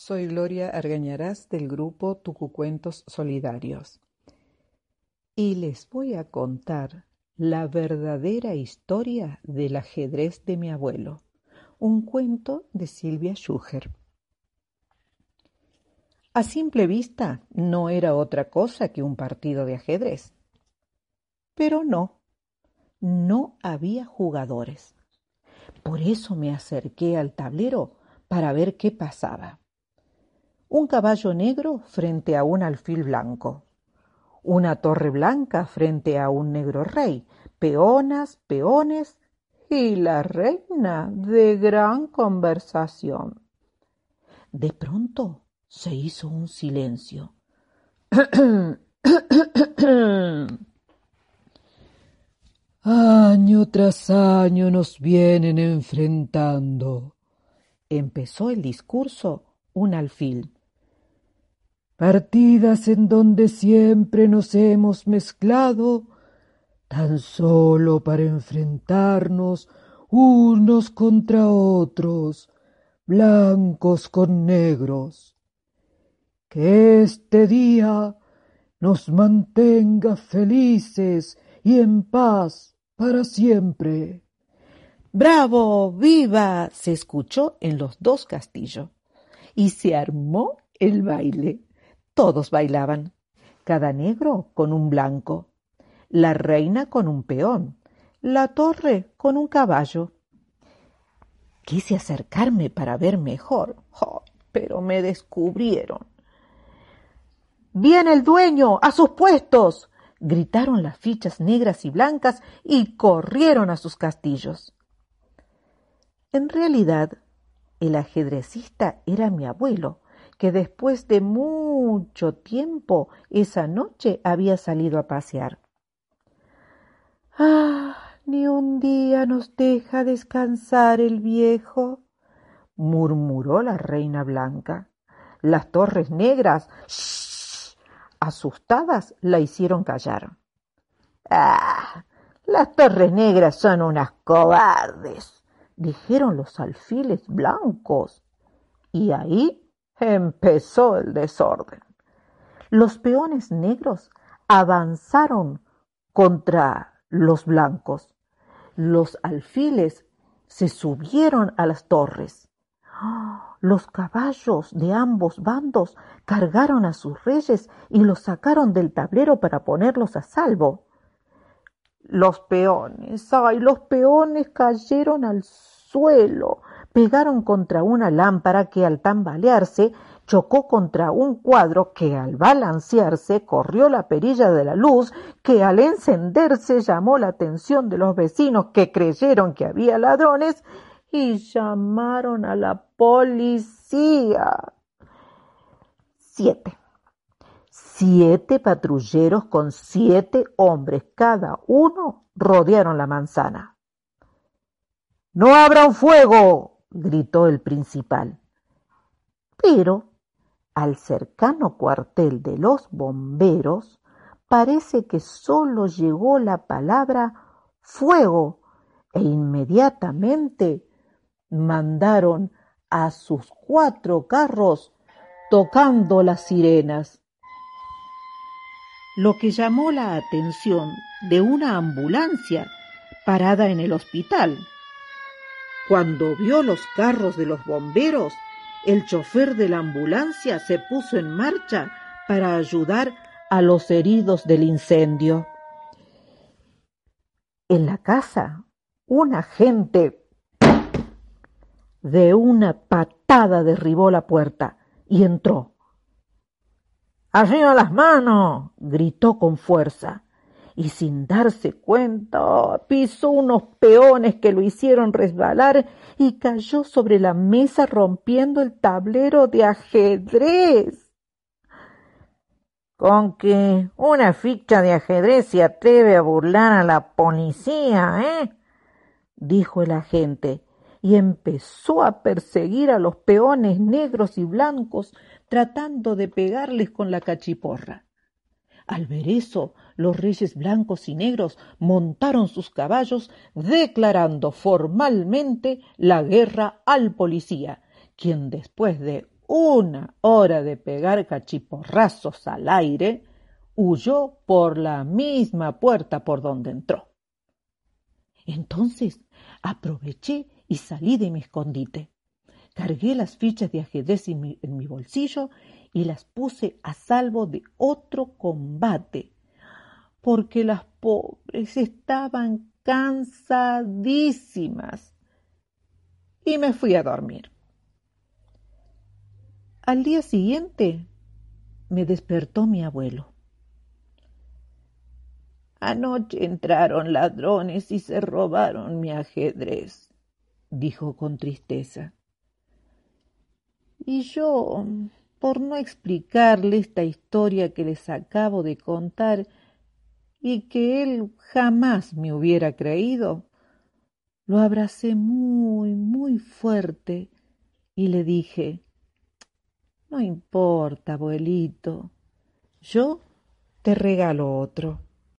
Soy Gloria Argañarás del grupo Tucucuentos Solidarios y les voy a contar la verdadera historia del ajedrez de mi abuelo, un cuento de Silvia Schuher. A simple vista no era otra cosa que un partido de ajedrez. Pero no, no había jugadores. Por eso me acerqué al tablero para ver qué pasaba. Un caballo negro frente a un alfil blanco. Una torre blanca frente a un negro rey. Peonas, peones y la reina de gran conversación. De pronto se hizo un silencio. Año tras año nos vienen enfrentando. Empezó el discurso un alfil. Partidas en donde siempre nos hemos mezclado, tan solo para enfrentarnos unos contra otros, blancos con negros. Que este día nos mantenga felices y en paz para siempre. ¡Bravo! ¡Viva! se escuchó en los dos castillos. Y se armó el baile. Todos bailaban, cada negro con un blanco, la reina con un peón, la torre con un caballo. Quise acercarme para ver mejor, oh, pero me descubrieron. Viene el dueño, a sus puestos gritaron las fichas negras y blancas y corrieron a sus castillos. En realidad, el ajedrecista era mi abuelo, que después de mucho tiempo esa noche había salido a pasear. Ah, ni un día nos deja descansar el viejo, murmuró la reina blanca. Las torres negras asustadas, la hicieron callar. Ah, las torres negras son unas cobardes, dijeron los alfiles blancos. Y ahí empezó el desorden. Los peones negros avanzaron contra los blancos. Los alfiles se subieron a las torres. Los caballos de ambos bandos cargaron a sus reyes y los sacaron del tablero para ponerlos a salvo. Los peones, ay, los peones cayeron al suelo, pegaron contra una lámpara que al tambalearse chocó contra un cuadro que al balancearse corrió la perilla de la luz que al encenderse llamó la atención de los vecinos que creyeron que había ladrones y llamaron a la policía. Siete. Siete patrulleros con siete hombres cada uno rodearon la manzana. No abran fuego, gritó el principal. Pero al cercano cuartel de los bomberos parece que sólo llegó la palabra fuego e inmediatamente mandaron a sus cuatro carros tocando las sirenas. Lo que llamó la atención de una ambulancia parada en el hospital. Cuando vio los carros de los bomberos, el chofer de la ambulancia se puso en marcha para ayudar a los heridos del incendio. En la casa, un agente de una patada derribó la puerta y entró. Arriba las manos, gritó con fuerza, y sin darse cuenta pisó unos peones que lo hicieron resbalar y cayó sobre la mesa rompiendo el tablero de ajedrez. Con que una ficha de ajedrez se atreve a burlar a la policía, ¿eh? dijo el agente y empezó a perseguir a los peones negros y blancos tratando de pegarles con la cachiporra. Al ver eso, los reyes blancos y negros montaron sus caballos declarando formalmente la guerra al policía, quien después de una hora de pegar cachiporrazos al aire, huyó por la misma puerta por donde entró. Entonces aproveché y salí de mi escondite. Cargué las fichas de ajedrez en mi, en mi bolsillo y las puse a salvo de otro combate, porque las pobres estaban cansadísimas. Y me fui a dormir. Al día siguiente me despertó mi abuelo. Anoche entraron ladrones y se robaron mi ajedrez, dijo con tristeza. Y yo, por no explicarle esta historia que les acabo de contar y que él jamás me hubiera creído, lo abracé muy, muy fuerte y le dije, no importa, abuelito. Yo te regalo otro.